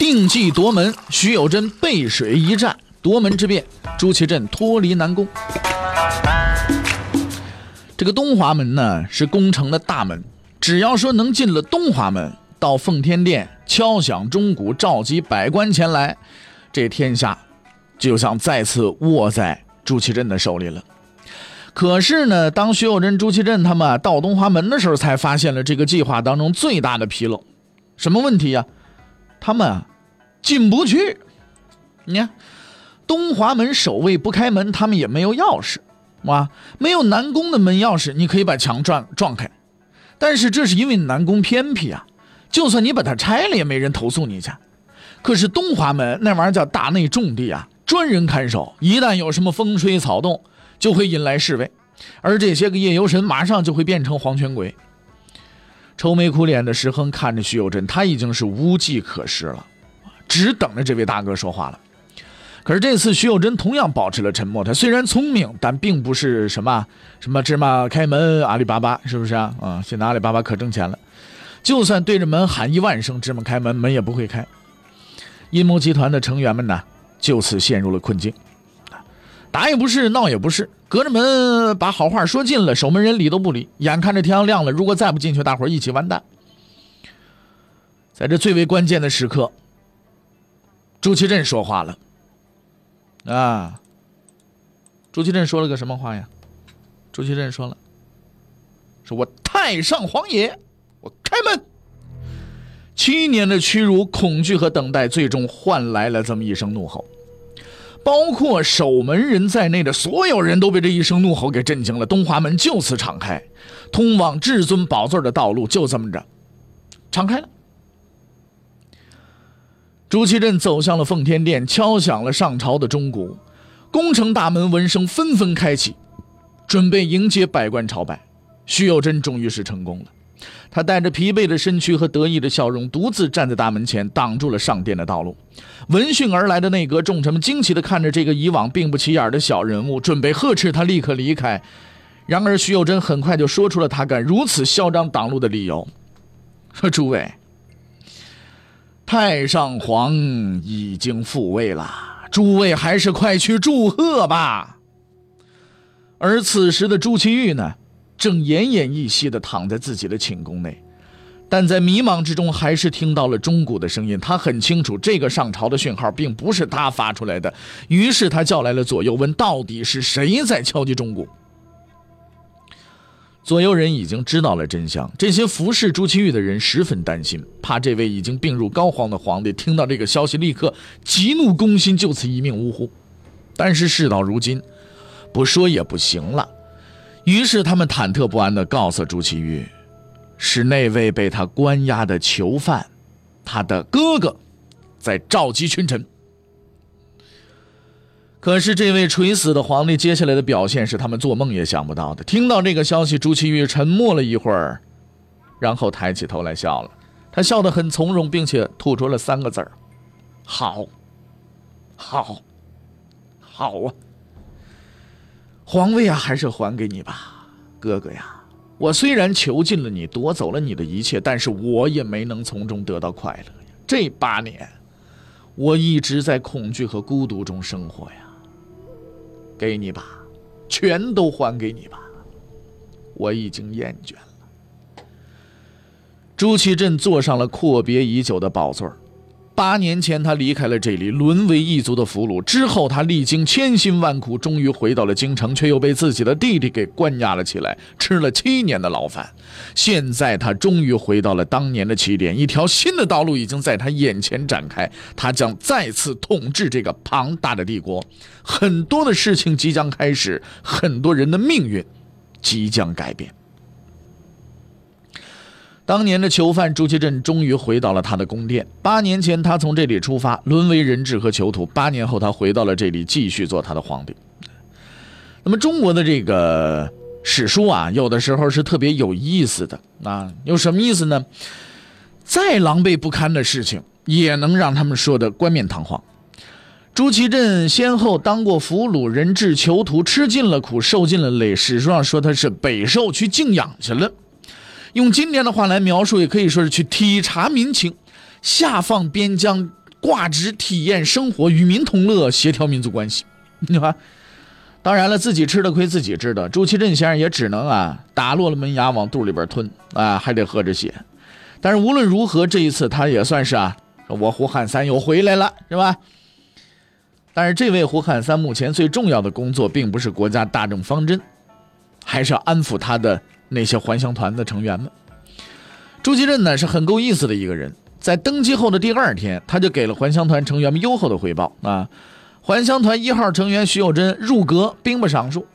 定计夺门，徐有贞背水一战，夺门之变，朱祁镇脱离南宫。这个东华门呢，是宫城的大门，只要说能进了东华门，到奉天殿敲响钟鼓，召集百官前来，这天下就像再次握在朱祁镇的手里了。可是呢，当徐有贞、朱祁镇他们到东华门的时候，才发现了这个计划当中最大的纰漏。什么问题呀？他们啊，进不去。你看，东华门守卫不开门，他们也没有钥匙，哇，没有南宫的门钥匙，你可以把墙撞撞开。但是这是因为南宫偏僻啊，就算你把它拆了，也没人投诉你去。可是东华门那玩意儿叫大内重地啊，专人看守，一旦有什么风吹草动，就会引来侍卫，而这些个夜游神马上就会变成黄泉鬼。愁眉苦脸的石亨看着徐有贞，他已经是无计可施了，只等着这位大哥说话了。可是这次徐有贞同样保持了沉默。他虽然聪明，但并不是什么什么芝麻开门阿里巴巴，是不是啊？啊，现在阿里巴巴可挣钱了，就算对着门喊一万声芝麻开门，门也不会开。阴谋集团的成员们呢，就此陷入了困境。打也不是，闹也不是，隔着门把好话说尽了，守门人理都不理。眼看着天要亮了，如果再不进去，大伙一起完蛋。在这最为关键的时刻，朱祁镇说话了。啊，朱祁镇说了个什么话呀？朱祁镇说了：“说我太上皇爷，我开门。”七年的屈辱、恐惧和等待，最终换来了这么一声怒吼。包括守门人在内的所有人都被这一声怒吼给震惊了。东华门就此敞开，通往至尊宝座的道路就这么着敞开了。朱祁镇走向了奉天殿，敲响了上朝的钟鼓，宫城大门闻声纷纷开启，准备迎接百官朝拜。徐有贞终于是成功了。他带着疲惫的身躯和得意的笑容，独自站在大门前，挡住了上殿的道路。闻讯而来的内阁重臣们惊奇地看着这个以往并不起眼的小人物，准备呵斥他立刻离开。然而，徐有贞很快就说出了他敢如此嚣张挡路的理由：“说诸位，太上皇已经复位了，诸位还是快去祝贺吧。”而此时的朱祁钰呢？正奄奄一息的躺在自己的寝宫内，但在迷茫之中，还是听到了钟鼓的声音。他很清楚，这个上朝的讯号并不是他发出来的。于是他叫来了左右，问：“到底是谁在敲击钟鼓？”左右人已经知道了真相。这些服侍朱祁钰的人十分担心，怕这位已经病入膏肓的皇帝听到这个消息，立刻急怒攻心，就此一命呜呼。但是事到如今，不说也不行了。于是他们忐忑不安地告诉朱祁钰，是那位被他关押的囚犯，他的哥哥，在召集群臣。可是这位垂死的皇帝接下来的表现是他们做梦也想不到的。听到这个消息，朱祁钰沉默了一会儿，然后抬起头来笑了。他笑得很从容，并且吐出了三个字儿：“好，好，好啊。”皇位啊，还是还给你吧，哥哥呀！我虽然囚禁了你，夺走了你的一切，但是我也没能从中得到快乐呀。这八年，我一直在恐惧和孤独中生活呀。给你吧，全都还给你吧，我已经厌倦了。朱祁镇坐上了阔别已久的宝座八年前，他离开了这里，沦为异族的俘虏。之后，他历经千辛万苦，终于回到了京城，却又被自己的弟弟给关押了起来，吃了七年的牢饭。现在，他终于回到了当年的起点，一条新的道路已经在他眼前展开。他将再次统治这个庞大的帝国，很多的事情即将开始，很多人的命运即将改变。当年的囚犯朱祁镇终于回到了他的宫殿。八年前，他从这里出发，沦为人质和囚徒。八年后，他回到了这里，继续做他的皇帝。那么，中国的这个史书啊，有的时候是特别有意思的啊。有什么意思呢？再狼狈不堪的事情，也能让他们说的冠冕堂皇。朱祁镇先后当过俘虏、人质、囚徒，吃尽了苦，受尽了累。史书上说他是北狩去静养去了。用今天的话来描述，也可以说是去体察民情，下放边疆，挂职体验生活，与民同乐，协调民族关系。你看，当然了，自己吃的亏自己知道。朱祁镇先生也只能啊，打落了门牙往肚里边吞啊，还得喝着血。但是无论如何，这一次他也算是啊，我胡汉三又回来了，是吧？但是这位胡汉三目前最重要的工作，并不是国家大政方针，还是要安抚他的那些还乡团的成员们。朱祁镇呢是很够意思的一个人，在登基后的第二天，他就给了还乡团成员们优厚的回报啊。还乡团一号成员徐有贞入阁兵部尚书，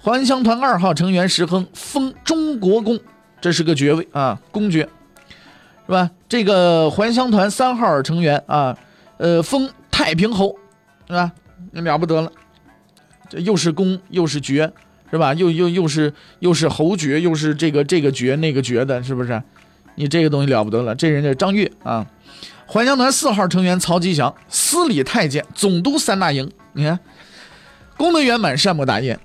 还乡团二号成员石亨封中国公，这是个爵位啊，公爵，是吧？这个还乡团三号成员啊，呃，封太平侯。是吧？那了不得了，这又是公又是爵，是吧？又又又是又是侯爵，又是这个这个爵那个爵的，是不是？你这个东西了不得了。这人叫张悦啊，还乡团四号成员曹吉祥，司礼太监，总督三大营。你看，功德圆满，善莫大焉。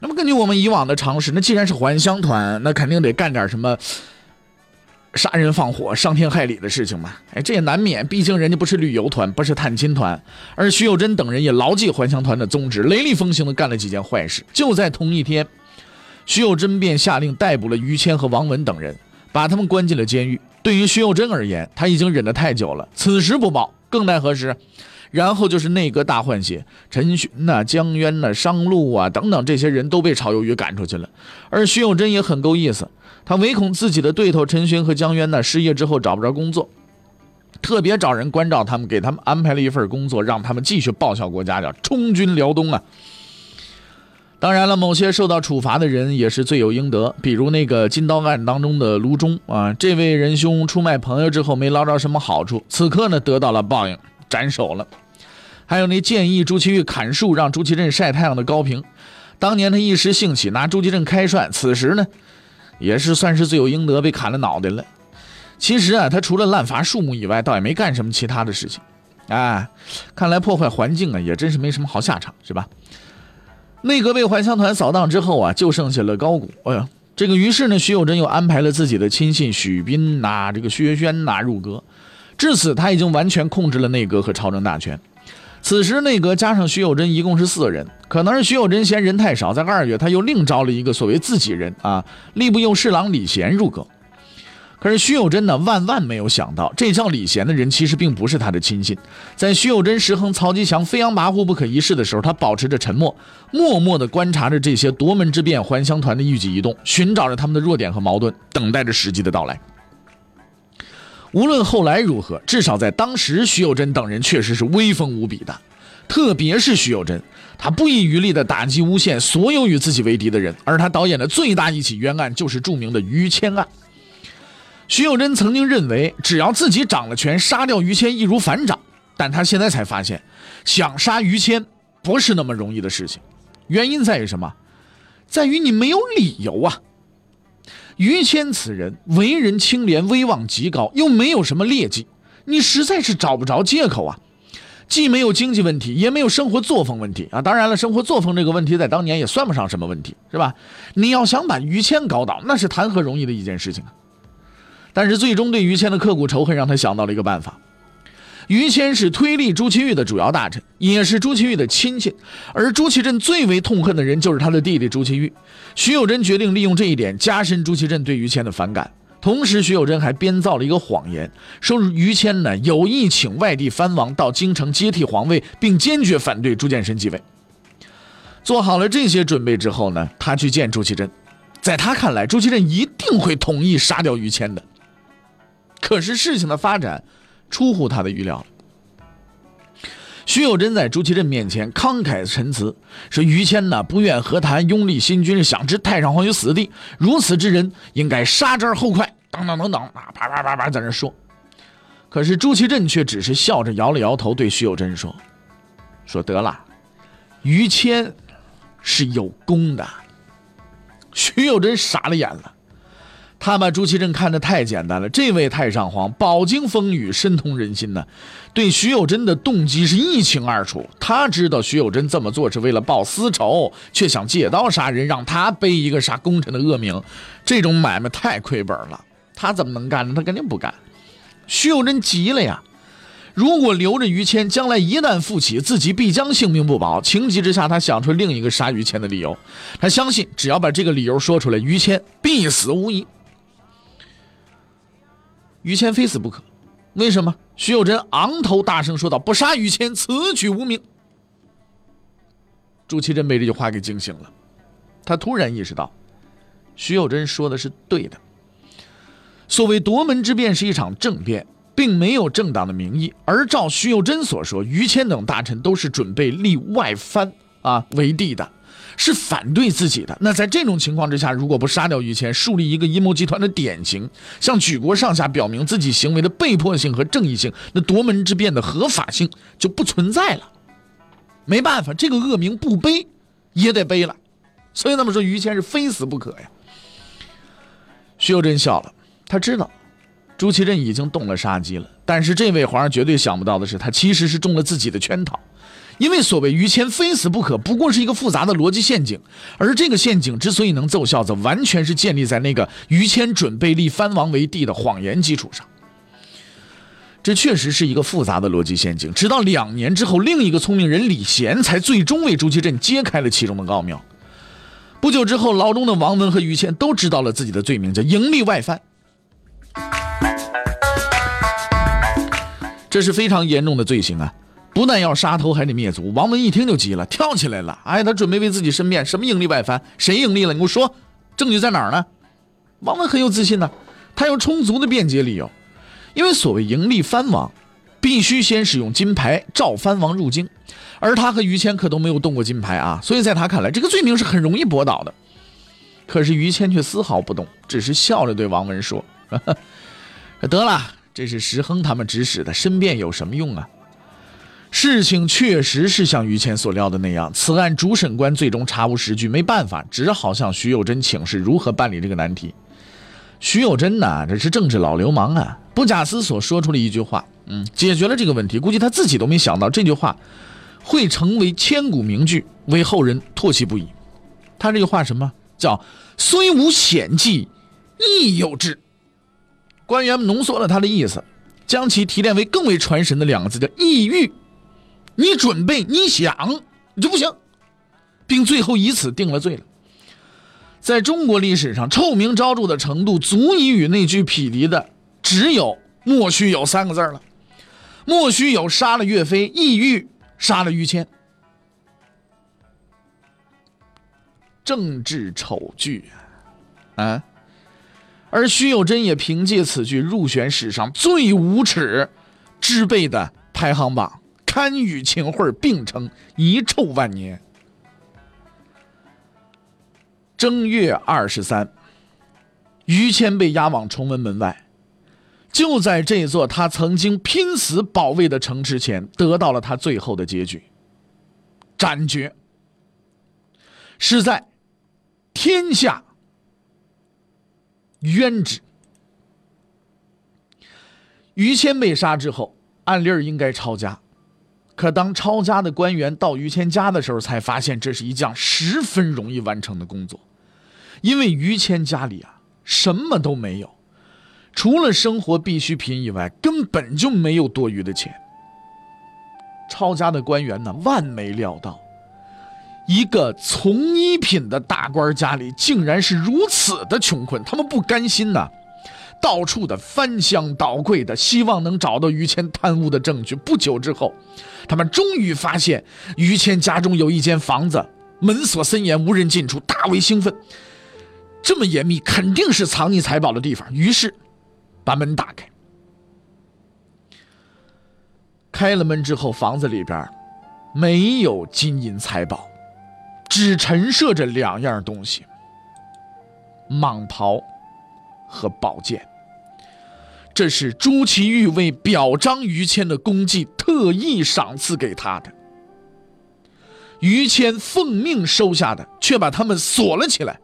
那么根据我们以往的常识，那既然是还乡团，那肯定得干点什么。杀人放火、伤天害理的事情嘛，哎，这也难免。毕竟人家不是旅游团，不是探亲团，而徐有贞等人也牢记还乡团的宗旨，雷厉风行的干了几件坏事。就在同一天，徐有贞便下令逮捕了于谦和王文等人，把他们关进了监狱。对于徐有贞而言，他已经忍得太久了，此时不报，更待何时？然后就是内阁大换血，陈勋呐、江渊呐、商路啊等等这些人都被炒鱿鱼赶出去了，而徐有贞也很够意思。他唯恐自己的对头陈勋和江渊呢失业之后找不着工作，特别找人关照他们，给他们安排了一份工作，让他们继续报效国家，叫充军辽东啊。当然了，某些受到处罚的人也是罪有应得，比如那个金刀案当中的卢忠啊，这位仁兄出卖朋友之后没捞着什么好处，此刻呢得到了报应，斩首了。还有那建议朱祁钰砍树让朱祁镇晒太阳的高平，当年他一时兴起拿朱祁镇开涮，此时呢。也是算是罪有应得，被砍了脑袋了。其实啊，他除了滥伐树木以外，倒也没干什么其他的事情。哎，看来破坏环境啊，也真是没什么好下场，是吧？内阁被还乡团扫荡之后啊，就剩下了高谷。哎呀，这个于是呢，徐有贞又安排了自己的亲信许斌呐，这个薛轩呐入阁。至此，他已经完全控制了内阁和朝政大权。此时内阁加上徐有贞一共是四人，可能是徐有贞嫌人太少，在二月他又另招了一个所谓自己人啊，吏部右侍郎李贤入阁。可是徐有贞呢，万万没有想到，这叫李贤的人其实并不是他的亲信。在徐有贞、石亨、曹吉祥飞扬跋扈不可一世的时候，他保持着沉默，默默地观察着这些夺门之变还乡团的一举一动，寻找着他们的弱点和矛盾，等待着时机的到来。无论后来如何，至少在当时，徐有贞等人确实是威风无比的。特别是徐有贞，他不遗余力地打击诬陷所有与自己为敌的人。而他导演的最大一起冤案，就是著名的于谦案。徐有贞曾经认为，只要自己掌了权，杀掉于谦易如反掌。但他现在才发现，想杀于谦不是那么容易的事情。原因在于什么？在于你没有理由啊。于谦此人为人清廉，威望极高，又没有什么劣迹，你实在是找不着借口啊！既没有经济问题，也没有生活作风问题啊！当然了，生活作风这个问题在当年也算不上什么问题，是吧？你要想把于谦搞倒，那是谈何容易的一件事情啊！但是最终对于谦的刻骨仇恨，让他想到了一个办法。于谦是推力朱祁钰的主要大臣，也是朱祁钰的亲戚，而朱祁镇最为痛恨的人就是他的弟弟朱祁钰。徐有贞决定利用这一点加深朱祁镇对于谦的反感，同时徐有贞还编造了一个谎言，说于谦呢有意请外地藩王到京城接替皇位，并坚决反对朱见深继位。做好了这些准备之后呢，他去见朱祁镇，在他看来，朱祁镇一定会同意杀掉于谦的。可是事情的发展。出乎他的预料徐有贞在朱祁镇面前慷慨陈词，说于谦呢不愿和谈，拥立新君，想置太上皇于死地，如此之人应该杀之而后快。等等等等啊，啪啪啪啪在那说。可是朱祁镇却只是笑着摇了摇头，对徐有贞说：“说得了，于谦是有功的。”徐有贞傻了眼了。他把朱祁镇看得太简单了。这位太上皇饱经风雨，深通人心呢，对徐有贞的动机是一清二楚。他知道徐有贞这么做是为了报私仇，却想借刀杀人，让他背一个杀功臣的恶名。这种买卖太亏本了，他怎么能干呢？他肯定不干。徐有贞急了呀！如果留着于谦，将来一旦复起，自己必将性命不保。情急之下，他想出另一个杀于谦的理由。他相信，只要把这个理由说出来，于谦必死无疑。于谦非死不可，为什么？徐有贞昂头大声说道：“不杀于谦，此举无名。”朱祁镇被这句话给惊醒了，他突然意识到，徐有贞说的是对的。所谓夺门之变是一场政变，并没有政党的名义。而照徐有贞所说，于谦等大臣都是准备立外藩啊为帝的。是反对自己的。那在这种情况之下，如果不杀掉于谦，树立一个阴谋集团的典型，向举国上下表明自己行为的被迫性和正义性，那夺门之变的合法性就不存在了。没办法，这个恶名不背也得背了。所以他们说于谦是非死不可呀。徐有贞笑了，他知道朱祁镇已经动了杀机了，但是这位皇上绝对想不到的是，他其实是中了自己的圈套。因为所谓于谦非死不可，不过是一个复杂的逻辑陷阱，而这个陷阱之所以能奏效，则完全是建立在那个于谦准备立藩王为帝的谎言基础上。这确实是一个复杂的逻辑陷阱。直到两年之后，另一个聪明人李贤才最终为朱祁镇揭开了其中的奥妙。不久之后，牢中的王文和于谦都知道了自己的罪名，叫营利外藩。这是非常严重的罪行啊！不但要杀头，还得灭族。王文一听就急了，跳起来了。哎，他准备为自己申辩，什么盈利外藩？谁盈利了？你给我说，证据在哪儿呢？王文很有自信呢，他有充足的辩解理由。因为所谓盈利藩王，必须先使用金牌召藩王入京，而他和于谦可都没有动过金牌啊，所以在他看来，这个罪名是很容易驳倒的。可是于谦却丝毫不动，只是笑着对王文说：“ 得了，这是石亨他们指使的，申辩有什么用啊？”事情确实是像于谦所料的那样，此案主审官最终查无实据，没办法，只好向徐有贞请示如何办理这个难题。徐有贞呢，这是政治老流氓啊，不假思索说出了一句话，嗯，解决了这个问题。估计他自己都没想到这句话会成为千古名句，为后人唾弃不已。他这句话什么叫“虽无险计，亦有之”？官员们浓缩了他的意思，将其提炼为更为传神的两个字，叫“意欲”。你准备，你想，你就不行，并最后以此定了罪了。在中国历史上，臭名昭著的程度，足以与那句匹敌的，只有“莫须有”三个字了。莫须有杀了岳飞，意欲杀了于谦，政治丑剧啊！而徐有贞也凭借此剧入选史上最无耻之辈的排行榜。堪与秦桧并称遗臭万年。正月二十三，于谦被押往崇文门外，就在这座他曾经拼死保卫的城池前，得到了他最后的结局——斩决。是在天下冤之。于谦被杀之后，按理儿应该抄家。可当抄家的官员到于谦家的时候，才发现这是一项十分容易完成的工作，因为于谦家里啊什么都没有，除了生活必需品以外，根本就没有多余的钱。抄家的官员呢，万没料到，一个从一品的大官家里竟然是如此的穷困，他们不甘心呐。到处的翻箱倒柜的，希望能找到于谦贪污的证据。不久之后，他们终于发现于谦家中有一间房子，门锁森严，无人进出，大为兴奋。这么严密，肯定是藏匿财宝的地方。于是，把门打开，开了门之后，房子里边没有金银财宝，只陈设着两样东西：蟒袍和宝剑。这是朱祁钰为表彰于谦的功绩，特意赏赐给他的。于谦奉命收下的，却把他们锁了起来，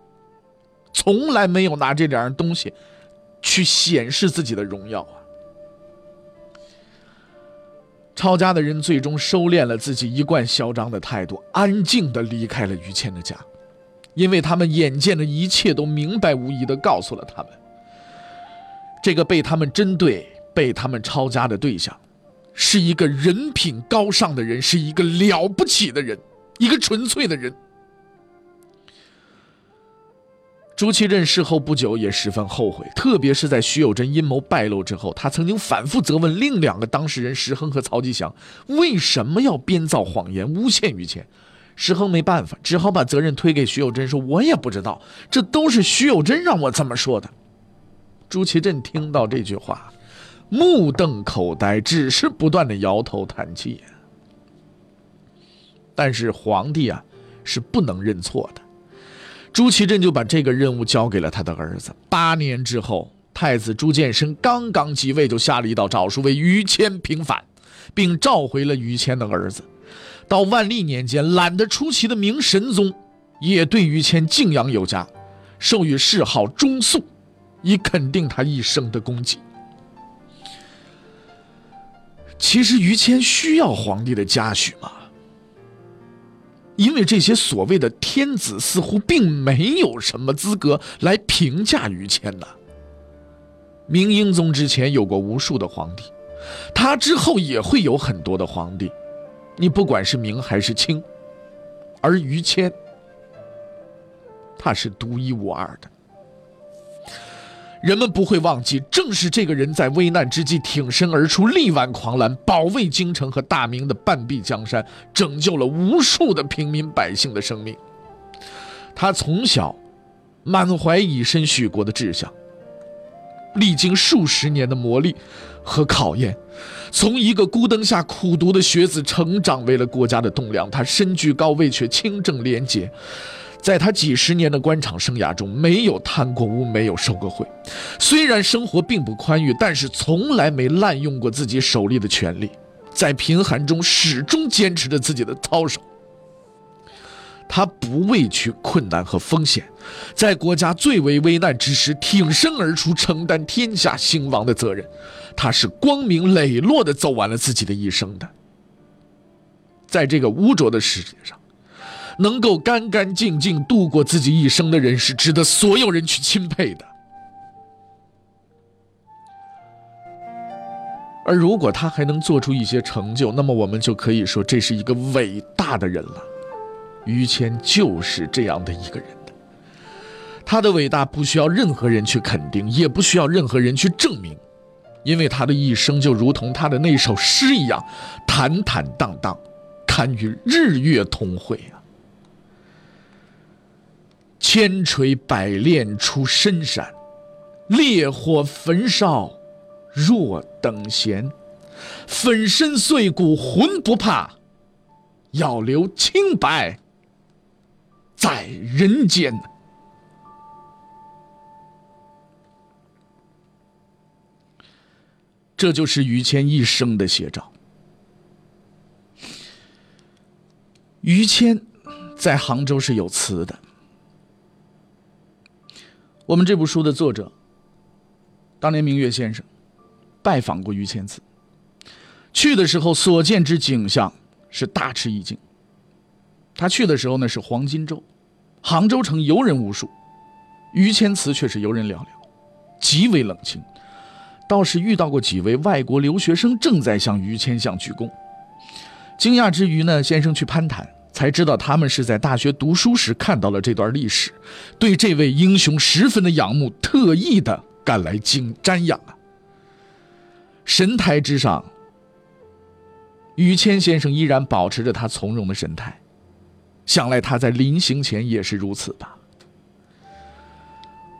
从来没有拿这两样东西去显示自己的荣耀啊。抄家的人最终收敛了自己一贯嚣张的态度，安静的离开了于谦的家，因为他们眼见的一切都明白无疑的告诉了他们。这个被他们针对、被他们抄家的对象，是一个人品高尚的人，是一个了不起的人，一个纯粹的人。朱祁镇事后不久也十分后悔，特别是在徐有贞阴谋败露之后，他曾经反复责问另两个当事人石亨和曹吉祥，为什么要编造谎言诬陷于谦。石亨没办法，只好把责任推给徐有贞，说：“我也不知道，这都是徐有贞让我这么说的。”朱祁镇听到这句话，目瞪口呆，只是不断的摇头叹气。但是皇帝啊，是不能认错的。朱祁镇就把这个任务交给了他的儿子。八年之后，太子朱见深刚刚即位，就下了一道诏书，为于谦平反，并召回了于谦的儿子。到万历年间，懒得出奇的明神宗也对于谦敬仰有加，授予谥号忠肃。以肯定他一生的功绩。其实于谦需要皇帝的嘉许吗？因为这些所谓的天子似乎并没有什么资格来评价于谦呢。明英宗之前有过无数的皇帝，他之后也会有很多的皇帝，你不管是明还是清，而于谦，他是独一无二的。人们不会忘记，正是这个人在危难之际挺身而出，力挽狂澜，保卫京城和大明的半壁江山，拯救了无数的平民百姓的生命。他从小满怀以身许国的志向，历经数十年的磨砺和考验，从一个孤灯下苦读的学子，成长为了国家的栋梁。他身居高位，却清正廉洁。在他几十年的官场生涯中，没有贪过污，没有受过贿。虽然生活并不宽裕，但是从来没滥用过自己手里的权力。在贫寒中，始终坚持着自己的操守。他不畏惧困难和风险，在国家最为危难之时挺身而出，承担天下兴亡的责任。他是光明磊落地走完了自己的一生的。在这个污浊的世界上。能够干干净净度过自己一生的人，是值得所有人去钦佩的。而如果他还能做出一些成就，那么我们就可以说这是一个伟大的人了。于谦就是这样的一个人的，他的伟大不需要任何人去肯定，也不需要任何人去证明，因为他的一生就如同他的那首诗一样，坦坦荡荡，堪与日月同辉啊。千锤百炼出深山，烈火焚烧若等闲。粉身碎骨浑不怕，要留清白在人间。这就是于谦一生的写照。于谦在杭州是有词的。我们这部书的作者，当年明月先生拜访过于谦祠，去的时候所见之景象是大吃一惊。他去的时候呢是黄金周，杭州城游人无数，于谦祠却是游人寥寥，极为冷清。倒是遇到过几位外国留学生正在向于谦像鞠躬，惊讶之余呢，先生去攀谈。才知道他们是在大学读书时看到了这段历史，对这位英雄十分的仰慕，特意的赶来敬瞻仰啊。神台之上，于谦先生依然保持着他从容的神态，想来他在临行前也是如此吧。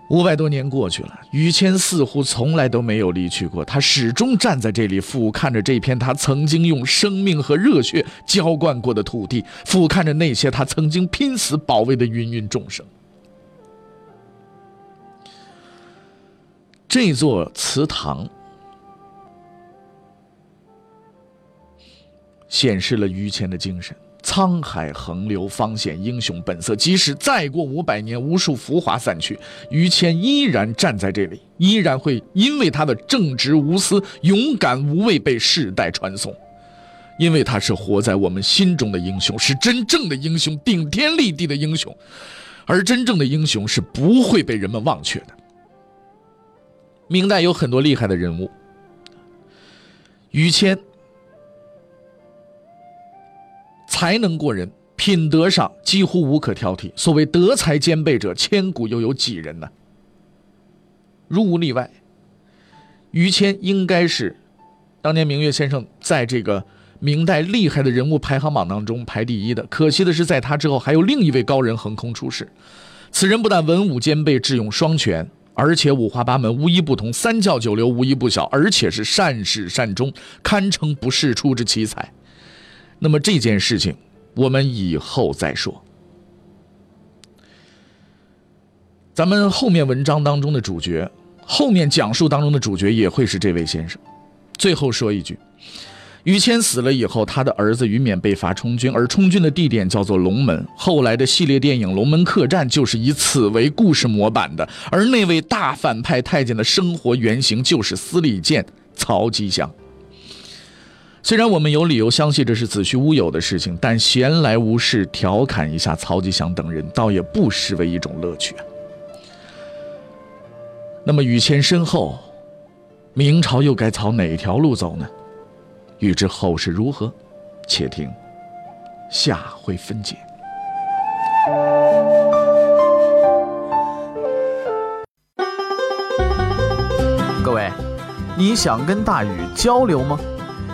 五百多年过去了，于谦似乎从来都没有离去过，他始终站在这里，俯瞰着这片他曾经用生命和热血浇灌过的土地，俯瞰着那些他曾经拼死保卫的芸芸众生。这座祠堂显示了于谦的精神。沧海横流，方显英雄本色。即使再过五百年，无数浮华散去，于谦依然站在这里，依然会因为他的正直无私、勇敢无畏被世代传颂。因为他是活在我们心中的英雄，是真正的英雄，顶天立地的英雄。而真正的英雄是不会被人们忘却的。明代有很多厉害的人物，于谦。才能过人，品德上几乎无可挑剔。所谓德才兼备者，千古又有几人呢？如无例外，于谦应该是当年明月先生在这个明代厉害的人物排行榜当中排第一的。可惜的是，在他之后还有另一位高人横空出世。此人不但文武兼备、智勇双全，而且五花八门、无一不通，三教九流无一不晓，而且是善始善终，堪称不世出之奇才。那么这件事情，我们以后再说。咱们后面文章当中的主角，后面讲述当中的主角也会是这位先生。最后说一句，于谦死了以后，他的儿子于勉被罚充军，而充军的地点叫做龙门。后来的系列电影《龙门客栈》就是以此为故事模板的，而那位大反派太监的生活原型就是司礼监曹吉祥。虽然我们有理由相信这是子虚乌有的事情，但闲来无事调侃一下曹吉祥等人，倒也不失为一种乐趣啊。那么雨谦身后，明朝又该朝哪条路走呢？欲知后事如何，且听下回分解。各位，你想跟大禹交流吗？